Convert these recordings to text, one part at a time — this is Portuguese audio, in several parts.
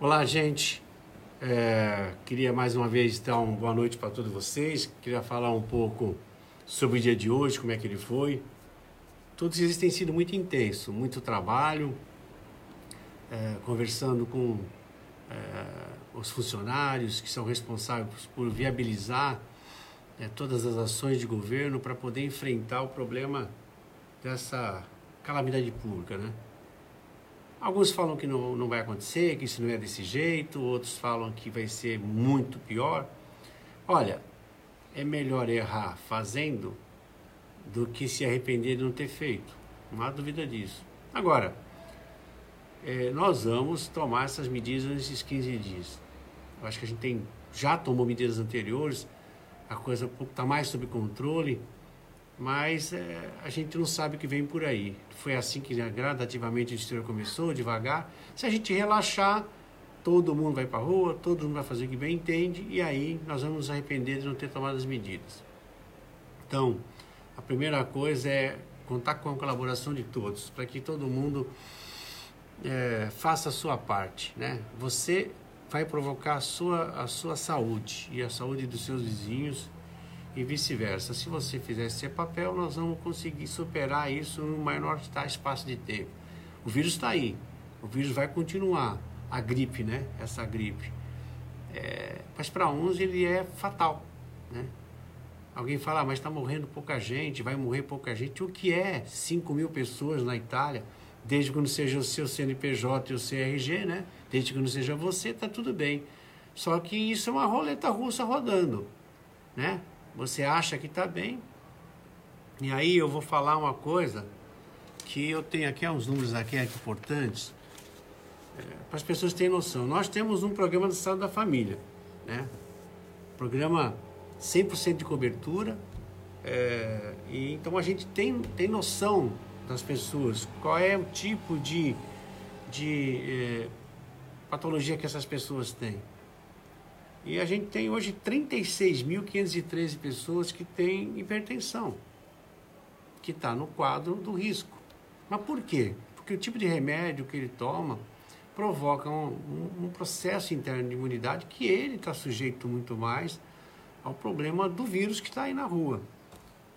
Olá, gente. É, queria mais uma vez dar uma boa noite para todos vocês. Queria falar um pouco sobre o dia de hoje, como é que ele foi. Todos eles têm sido muito intenso, muito trabalho, é, conversando com é, os funcionários que são responsáveis por viabilizar é, todas as ações de governo para poder enfrentar o problema dessa calamidade pública, né? Alguns falam que não, não vai acontecer, que isso não é desse jeito, outros falam que vai ser muito pior. Olha, é melhor errar fazendo do que se arrepender de não ter feito. Não há dúvida disso. Agora, é, nós vamos tomar essas medidas nesses 15 dias. Eu acho que a gente tem, já tomou medidas anteriores, a coisa está mais sob controle mas é, a gente não sabe o que vem por aí. Foi assim que né, gradativamente a história começou, devagar. Se a gente relaxar, todo mundo vai para a rua, todo mundo vai fazer o que bem entende, e aí nós vamos nos arrepender de não ter tomado as medidas. Então, a primeira coisa é contar com a colaboração de todos, para que todo mundo é, faça a sua parte. Né? Você vai provocar a sua, a sua saúde e a saúde dos seus vizinhos e vice-versa. Se você fizer esse papel, nós vamos conseguir superar isso no maior espaço de tempo. O vírus está aí, o vírus vai continuar, a gripe, né? Essa gripe. É, mas para uns ele é fatal, né? Alguém fala, ah, mas está morrendo pouca gente, vai morrer pouca gente. O que é 5 mil pessoas na Itália, desde que não seja o seu CNPJ e o CRG, né? Desde que não seja você, está tudo bem. Só que isso é uma roleta russa rodando, né? Você acha que está bem. E aí eu vou falar uma coisa que eu tenho aqui uns números aqui, importantes é, para as pessoas terem noção. Nós temos um programa de saúde da família, né? Programa 100% de cobertura. É, e então a gente tem, tem noção das pessoas, qual é o tipo de, de é, patologia que essas pessoas têm. E a gente tem hoje 36.513 pessoas que têm hipertensão, que está no quadro do risco. Mas por quê? Porque o tipo de remédio que ele toma provoca um, um, um processo interno de imunidade que ele está sujeito muito mais ao problema do vírus que está aí na rua.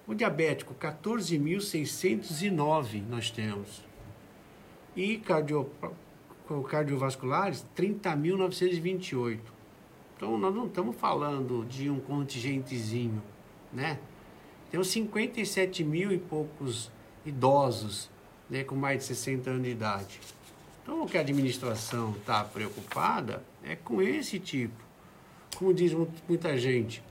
O diabético, 14.609 nós temos. E cardio, cardiovasculares, 30.928. Então nós não estamos falando de um contingentezinho, né? Temos 57 mil e poucos idosos né, com mais de 60 anos de idade. Então o que a administração está preocupada é com esse tipo. Como diz muita gente,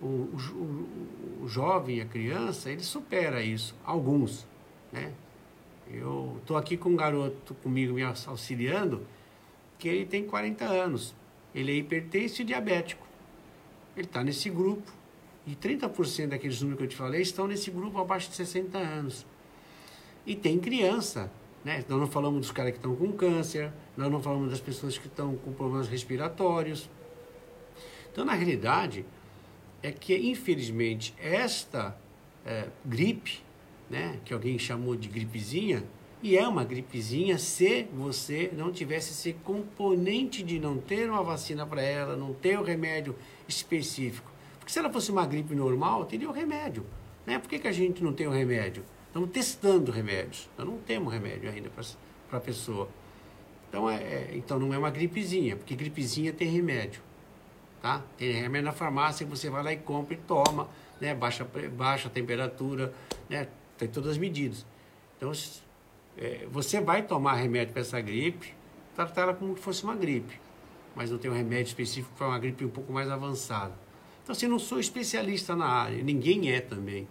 o, o, o jovem, a criança, ele supera isso, alguns, né? Eu estou aqui com um garoto comigo me auxiliando, que ele tem 40 anos. Ele é hipertenso e diabético. Ele está nesse grupo. E 30% daqueles números que eu te falei estão nesse grupo abaixo de 60 anos. E tem criança. Né? Nós não falamos dos caras que estão com câncer, nós não falamos das pessoas que estão com problemas respiratórios. Então, na realidade, é que, infelizmente, esta é, gripe, né, que alguém chamou de gripezinha, e é uma gripezinha se você não tivesse esse componente de não ter uma vacina para ela, não ter o remédio específico. Porque se ela fosse uma gripe normal, teria o remédio. Né? Por que, que a gente não tem o remédio? Estamos testando remédios. Nós não temos remédio ainda para a pessoa. Então, é, é, então não é uma gripezinha, porque gripezinha tem remédio. Tá? Tem remédio na farmácia você vai lá e compra e toma, né? baixa, baixa a temperatura, né? tem todas as medidas. Então, é, você vai tomar remédio para essa gripe, tratar ela como se fosse uma gripe, mas não tem um remédio específico para uma gripe um pouco mais avançada. Então, assim, não sou especialista na área, ninguém é também.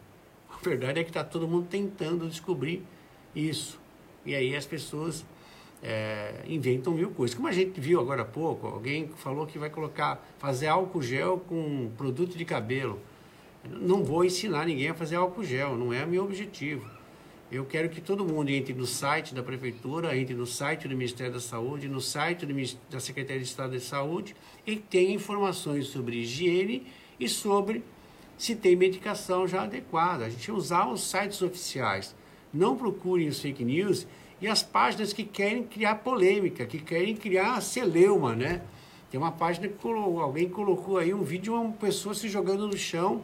A verdade é que está todo mundo tentando descobrir isso. E aí as pessoas é, inventam mil coisas. Como a gente viu agora há pouco, alguém falou que vai colocar, fazer álcool gel com produto de cabelo. Não vou ensinar ninguém a fazer álcool gel, não é meu objetivo. Eu quero que todo mundo entre no site da Prefeitura, entre no site do Ministério da Saúde, no site do, da Secretaria de Estado de Saúde e tenha informações sobre higiene e sobre se tem medicação já adequada. A gente usar os sites oficiais. não procurem os fake news e as páginas que querem criar polêmica, que querem criar celeuma, né? Tem uma página que colocou, alguém colocou aí um vídeo de uma pessoa se jogando no chão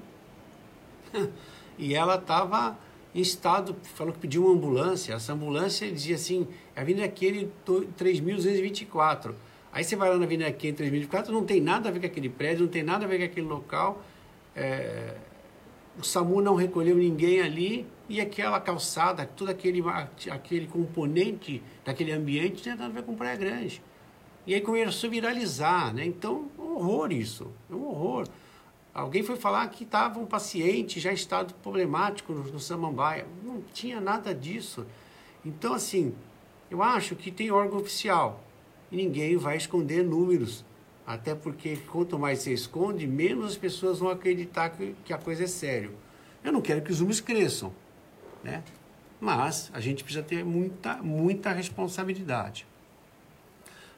e ela estava em estado, falou que pediu uma ambulância. Essa ambulância dizia assim: a Avenida Aquele 3224. Aí você vai lá na Avenida Aquele 3024, não tem nada a ver com aquele prédio, não tem nada a ver com aquele local. É, o SAMU não recolheu ninguém ali e aquela calçada, todo aquele, aquele componente daquele ambiente não tem nada a ver com Praia Grande. E aí começou a viralizar, né? Então, um horror isso, é um horror. Alguém foi falar que estava um paciente já em estado problemático no, no Samambaia. Não tinha nada disso. Então, assim, eu acho que tem órgão oficial e ninguém vai esconder números. Até porque quanto mais você esconde, menos as pessoas vão acreditar que, que a coisa é sério. Eu não quero que os números cresçam, né? Mas a gente precisa ter muita, muita responsabilidade.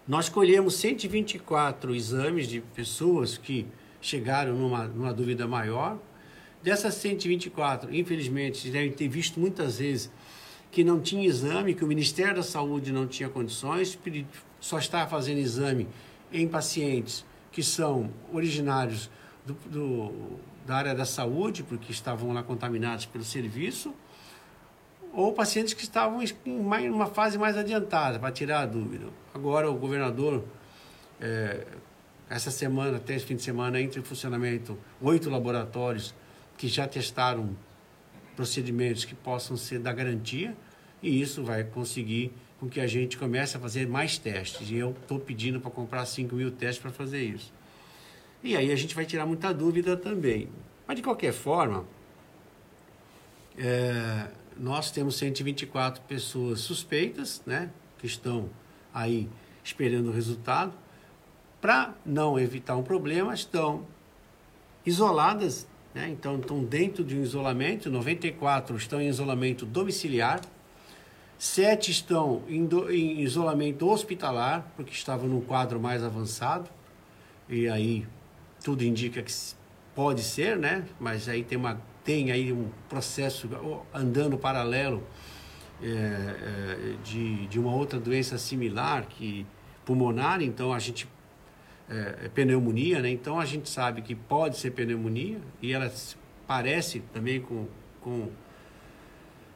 Nós colhemos 124 exames de pessoas que chegaram numa, numa dúvida maior. Dessas 124, infelizmente, devem ter visto muitas vezes que não tinha exame, que o Ministério da Saúde não tinha condições, só está fazendo exame em pacientes que são originários do, do, da área da saúde, porque estavam lá contaminados pelo serviço, ou pacientes que estavam em uma fase mais adiantada, para tirar a dúvida. Agora, o governador é, essa semana, até esse fim de semana, entra em funcionamento oito laboratórios que já testaram procedimentos que possam ser da garantia e isso vai conseguir com que a gente comece a fazer mais testes. E eu estou pedindo para comprar 5 mil testes para fazer isso. E aí a gente vai tirar muita dúvida também. Mas de qualquer forma, é, nós temos 124 pessoas suspeitas, né, que estão aí esperando o resultado para não evitar um problema, estão isoladas, né? então estão dentro de um isolamento, 94 estão em isolamento domiciliar, 7 estão em, do, em isolamento hospitalar, porque estavam num quadro mais avançado, e aí tudo indica que pode ser, né? mas aí tem, uma, tem aí um processo andando paralelo é, é, de, de uma outra doença similar que pulmonar, então a gente é, é, pneumonia, né? Então a gente sabe que pode ser pneumonia e ela parece também com, com,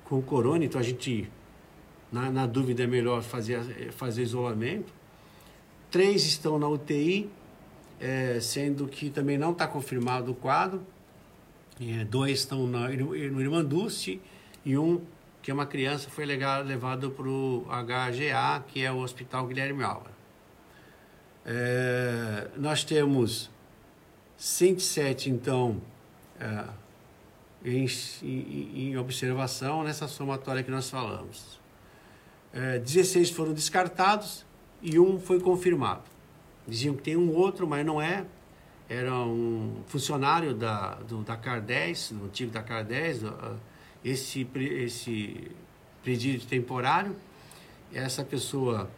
com corona, então a gente, na, na dúvida, é melhor fazer, fazer isolamento. Três estão na UTI, é, sendo que também não está confirmado o quadro. É, dois estão na, no Irmanduce e um, que é uma criança, foi levado para o HGA, que é o Hospital Guilherme Alva. É, nós temos 107, então, é, em, em, observação nessa somatória que nós falamos. É, 16 foram descartados e um foi confirmado. Diziam que tem um outro, mas não é. Era um funcionário da, do Dakar 10, do antigo Dakar 10, esse, esse presídio temporário. Essa pessoa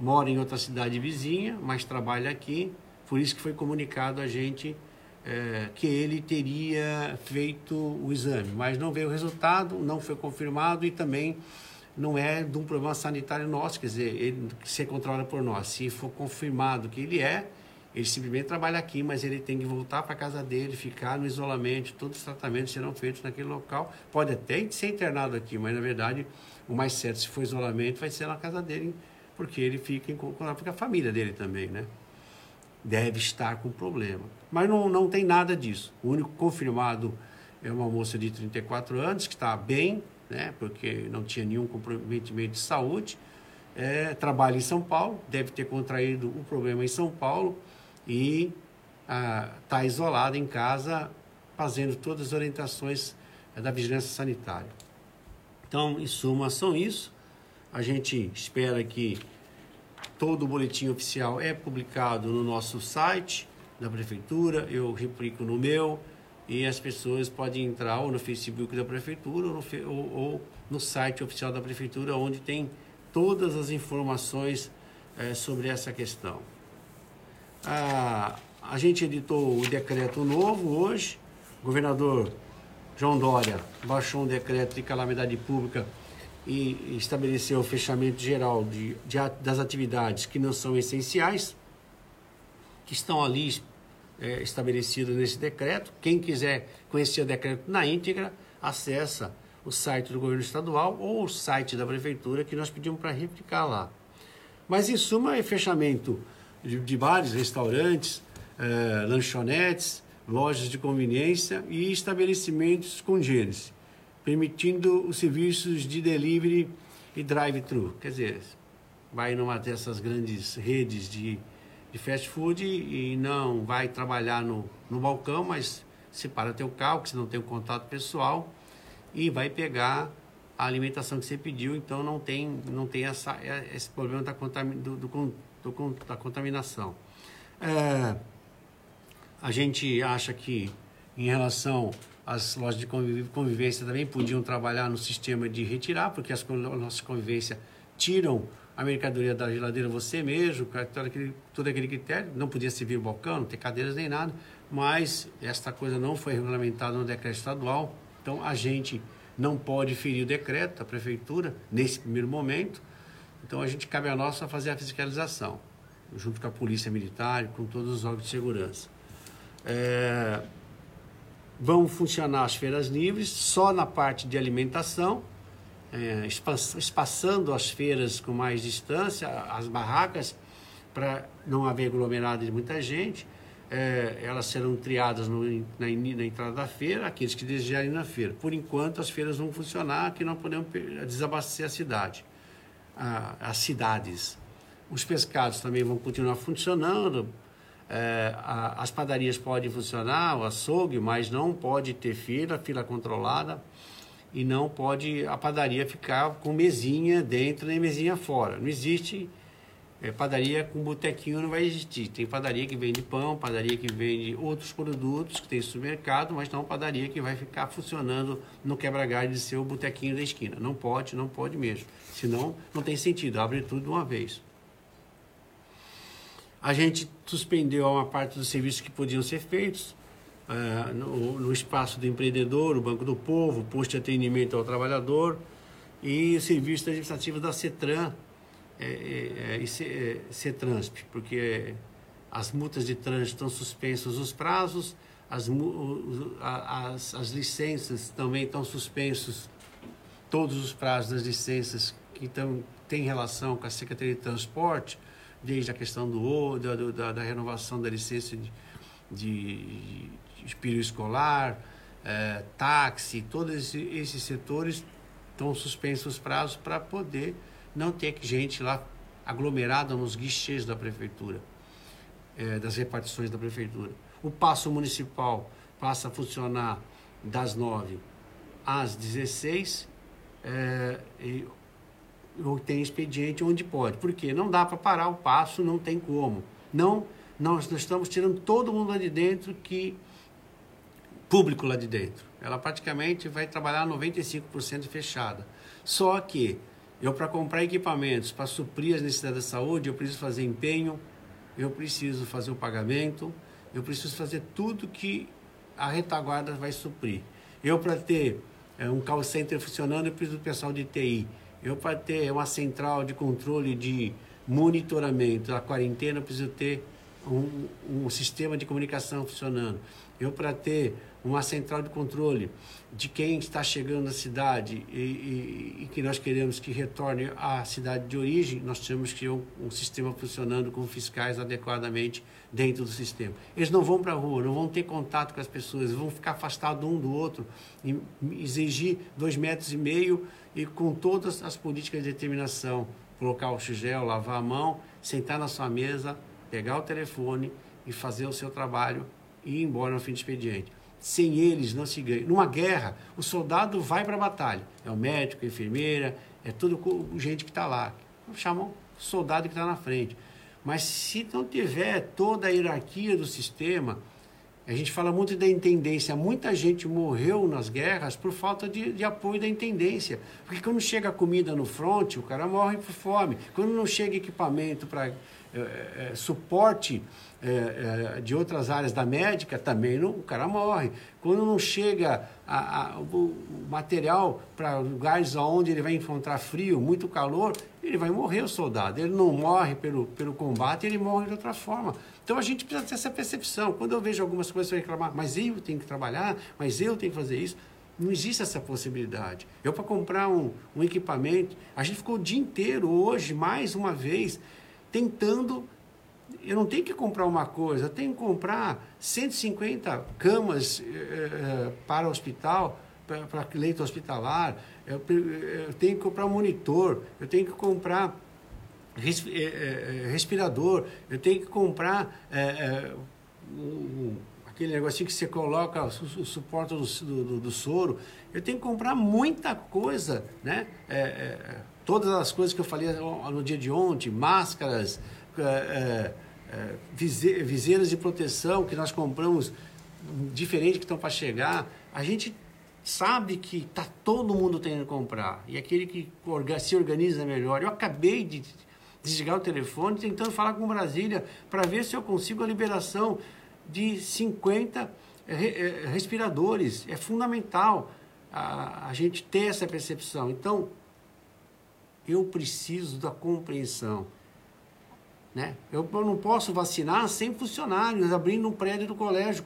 mora em outra cidade vizinha, mas trabalha aqui. Por isso que foi comunicado a gente é, que ele teria feito o exame, mas não veio o resultado, não foi confirmado e também não é de um problema sanitário nosso, quer dizer, ele se controla por nós. Se for confirmado que ele é, ele simplesmente trabalha aqui, mas ele tem que voltar para casa dele, ficar no isolamento, todos os tratamentos serão feitos naquele local. Pode até ser internado aqui, mas na verdade o mais certo, se for isolamento, vai ser na casa dele porque ele fica em contato com a família dele também, né? Deve estar com problema. Mas não, não tem nada disso. O único confirmado é uma moça de 34 anos que está bem, né? Porque não tinha nenhum comprometimento de saúde. É, trabalha em São Paulo, deve ter contraído o problema em São Paulo e está ah, isolada em casa, fazendo todas as orientações é, da vigilância sanitária. Então, em suma, são isso. A gente espera que todo o boletim oficial é publicado no nosso site da prefeitura, eu replico no meu e as pessoas podem entrar ou no Facebook da prefeitura ou no, ou, ou no site oficial da prefeitura, onde tem todas as informações é, sobre essa questão. A gente editou o decreto novo hoje, o governador João Dória baixou um decreto de calamidade pública e estabeleceu o fechamento geral de, de, das atividades que não são essenciais, que estão ali é, estabelecidas nesse decreto. Quem quiser conhecer o decreto na íntegra, acessa o site do governo estadual ou o site da prefeitura que nós pedimos para replicar lá. Mas, em suma, é fechamento de, de bares, restaurantes, é, lanchonetes, lojas de conveniência e estabelecimentos congêneres permitindo os serviços de delivery e drive-thru. Quer dizer, vai numa dessas grandes redes de, de fast food e, não vai trabalhar no, no balcão, mas separa teu carro, que você não tem o contato pessoal, e vai pegar a alimentação que você pediu, então não tem, não tem essa, esse problema da, do, do, do, da contaminação. É, a gente acha que, em relação as lojas de convivência também podiam trabalhar no sistema de retirar, porque as nossas convivência tiram a mercadoria da geladeira você mesmo, todo aquele, todo aquele critério, não podia servir o balcão, não ter cadeiras nem nada, mas esta coisa não foi regulamentada no decreto estadual, então a gente não pode ferir o decreto da prefeitura nesse primeiro momento, então a gente cabe a nós a fazer a fiscalização, junto com a polícia militar com todos os órgãos de segurança. É, vão funcionar as feiras livres só na parte de alimentação, é, espaçando as feiras com mais distância, as barracas, para não haver aglomerado de muita gente. É, elas serão triadas no, na, na, entrada da feira, aqueles que desejarem na feira. Por enquanto, as feiras vão funcionar, que não podemos desabastecer a cidade, a, as cidades. Os pescados também vão continuar funcionando, é, a, as padarias podem funcionar, o açougue, mas não pode ter fila, fila controlada, e não pode a padaria ficar com mesinha dentro nem mesinha fora. Não existe é, padaria com botequinho, não vai existir. Tem padaria que vende pão, padaria que vende outros produtos, que tem supermercado, mas não padaria que vai ficar funcionando no quebra-galho de ser o botequinho da esquina. Não pode, não pode mesmo. Senão, não tem sentido, abre tudo de uma vez. A gente suspendeu uma parte dos serviços que podiam ser feitos uh, no, no, espaço do empreendedor, o Banco do Povo, posto de atendimento ao trabalhador e o serviço administrativo da CETRAN é, é, é, é CETRANSP, porque as multas de trânsito estão suspensas os prazos, as, as, as licenças também estão suspensos todos os prazos das licenças que estão, têm relação com a Secretaria de Transporte, desde a questão do, da, da, da renovação da licença de, de, período escolar, é, táxi, todos esses, esses setores estão suspensos os prazos para poder não ter gente lá aglomerada nos guichês da prefeitura, é, das repartições da prefeitura. O passo municipal passa a funcionar das 9 às 16 é, e ou tem expediente onde pode. Porque não dá para parar o passo, não tem como. Não, nós, nós estamos tirando todo mundo lá de dentro que público lá de dentro. Ela praticamente vai trabalhar 95% fechada. Só que eu para comprar equipamentos para suprir as necessidades da saúde, eu preciso fazer empenho, eu preciso fazer o pagamento, eu preciso fazer tudo que a retaguarda vai suprir. Eu para ter é, um call center funcionando, eu preciso do pessoal de TI. Eu, para ter uma central de controle de monitoramento da quarentena, preciso ter um, um sistema de comunicação funcionando. Eu, para ter uma central de controle de quem está chegando na cidade e, e, e, que nós queremos que retorne à cidade de origem, nós temos que ter um, um sistema funcionando com fiscais adequadamente dentro do sistema. Eles não vão para a rua, não vão ter contato com as pessoas, vão ficar afastados um do outro, exigir dois metros e meio e com todas as políticas de determinação, colocar o gel, lavar a mão, sentar na sua mesa, pegar o telefone e fazer o seu trabalho e ir embora no fim do expediente. Sem eles não se ganha. Numa guerra, o soldado vai para a batalha. É o médico, a enfermeira, é tudo gente que está lá. Chamam soldado que está na frente. Mas se não tiver toda a hierarquia do sistema, A gente fala muito da intendência. Muita gente morreu nas guerras por falta de, de apoio da intendência. Porque quando chega comida no front, o cara morre por fome. Quando não chega equipamento para é, é, suporte é, é, de outras áreas da médica, também não, o cara morre. Quando não chega a, a, o, material para lugares onde ele vai encontrar frio, muito calor, ele vai morrer o soldado. Ele não morre pelo, pelo combate, ele morre de outra forma. Então a gente precisa ter essa percepção. Quando eu vejo algumas coisas reclamar, mas eu tenho que trabalhar, mas eu tenho que fazer isso. Não existe essa possibilidade. Eu, para comprar um, um equipamento, a gente ficou o dia inteiro, hoje, mais uma vez, tentando eu não tenho que comprar uma coisa, eu tenho que comprar 150 camas eh, para hospital, para, leito hospitalar, eu, eu, tenho que comprar um monitor, eu tenho que comprar res, eh, eh, respirador, eu tenho que comprar um, aquele negocinho que você coloca, o, suporte do, do, do, soro, eu tenho que comprar muita coisa, né? Todas as coisas que eu falei no dia de ontem, máscaras, é, é, viseiras de proteção que nós compramos diferente que estão para chegar, a gente sabe que está todo mundo tendo que comprar. E aquele que se organiza melhor. Eu acabei de desligar o telefone tentando falar com Brasília para ver se eu consigo a liberação de 50 é, respiradores. É fundamental a, a gente ter essa percepção. Então, eu preciso da compreensão. Né? Eu, eu não posso vacinar sem funcionários, abrindo um prédio do colégio.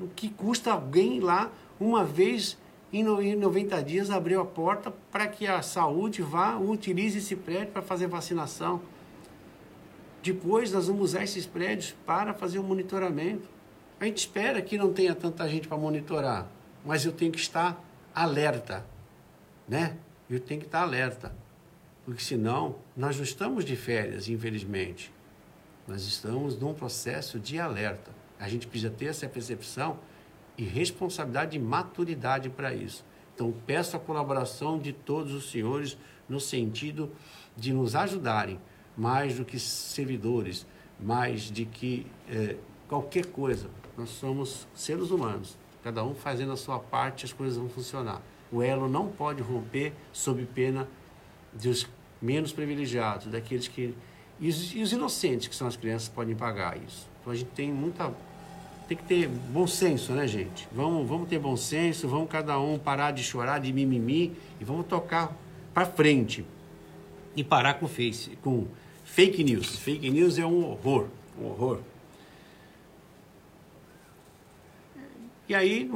O que custa alguém lá, uma vez em, no, em 90 dias, abrir a porta para que a saúde vá, utilize esse prédio para fazer vacinação. Depois nós vamos usar esses prédios para fazer o monitoramento. A gente espera que não tenha tanta gente para monitorar, mas eu tenho que estar alerta, né? Eu tenho que estar alerta porque senão nós não estamos de férias, infelizmente. Nós estamos num processo de alerta. A gente precisa ter essa percepção e responsabilidade e maturidade para isso. Então, peço a colaboração de todos os senhores no sentido de nos ajudarem, mais do que servidores, mais de que é, qualquer coisa. Nós somos seres humanos, cada um fazendo a sua parte, as coisas vão funcionar. O elo não pode romper sob pena dos menos privilegiados, daqueles que. E os, e os, inocentes, que são as crianças, podem pagar isso. Então a gente tem muita. Tem que ter bom senso, né, gente? Vamos, vamos ter bom senso, vamos cada um parar de chorar, de mimimi e vamos tocar para frente. E parar com, face, com fake news. Fake news é um horror. Um horror. E aí,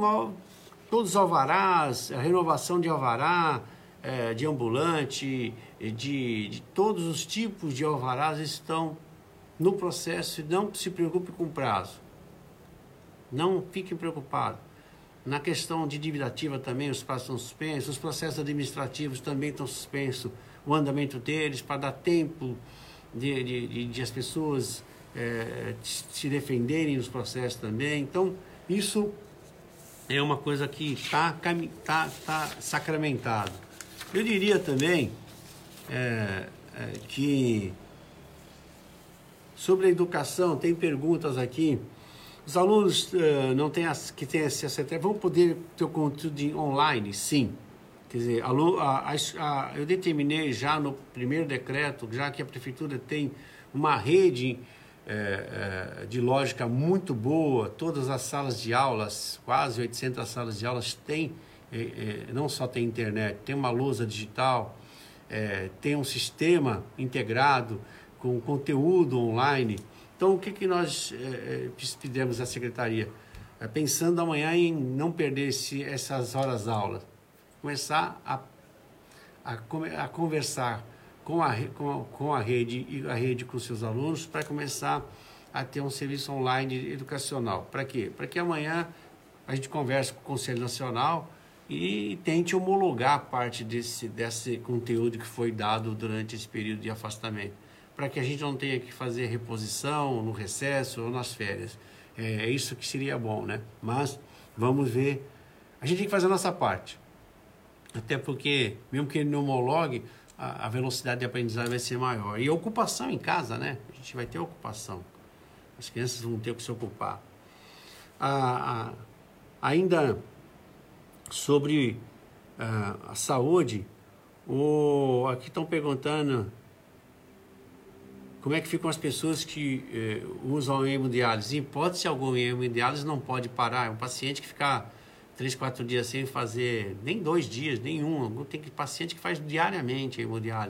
todos os alvarás, a renovação de alvará, é, de ambulante, de, de todos os tipos de alvarás estão no processo e não se preocupe com o prazo. Não fiquem preocupados. Na questão de dívida ativa também, os prazos estão suspensos, os processos administrativos também estão suspensos, o andamento deles, para dar tempo de, de, de, de as pessoas é, se defenderem nos processos também. Então, isso é uma coisa que está tá, tá sacramentado. Eu diria também é, é, que sobre a educação, tem perguntas aqui. Os alunos uh, não têm as, que têm acesso a vão poder ter o conteúdo online? Sim. Quer dizer, a, a, a, eu determinei já no primeiro decreto, já que a prefeitura tem uma rede é, é, de lógica muito boa, todas as salas de aulas, quase 800 salas de aulas têm, é, não só tem internet, tem uma lousa digital, é, tem um sistema integrado com conteúdo online. Então, o que, que nós é, é pedimos à secretaria? É, pensando amanhã em não perder esse, essas horas aula, começar a, a, a conversar com a, com, com a rede e a rede com seus alunos para começar a ter um serviço online educacional. Para quê? Para que amanhã a gente converse com o Conselho Nacional e tente homologar parte desse, desse conteúdo que foi dado durante esse período de afastamento, para que a gente não tenha que fazer reposição no recesso ou nas férias. É, é isso que seria bom, né? Mas vamos ver. A gente tem que fazer a nossa parte. Até porque, mesmo que ele não homologue, a, a velocidade de aprendizagem vai ser maior. E a ocupação em casa, né? A gente vai ter ocupação. As crianças vão ter que se ocupar. a, a, ainda sobre a, a saúde, o, aqui estão perguntando como é que ficam as pessoas que eh, usam hemodiálise. Em hipótese alguma, hemodiálise não pode parar. É um paciente que ficar três, quatro dias sem fazer, nem dois dias, nenhum. Tem paciente que faz diariamente hemodiálise.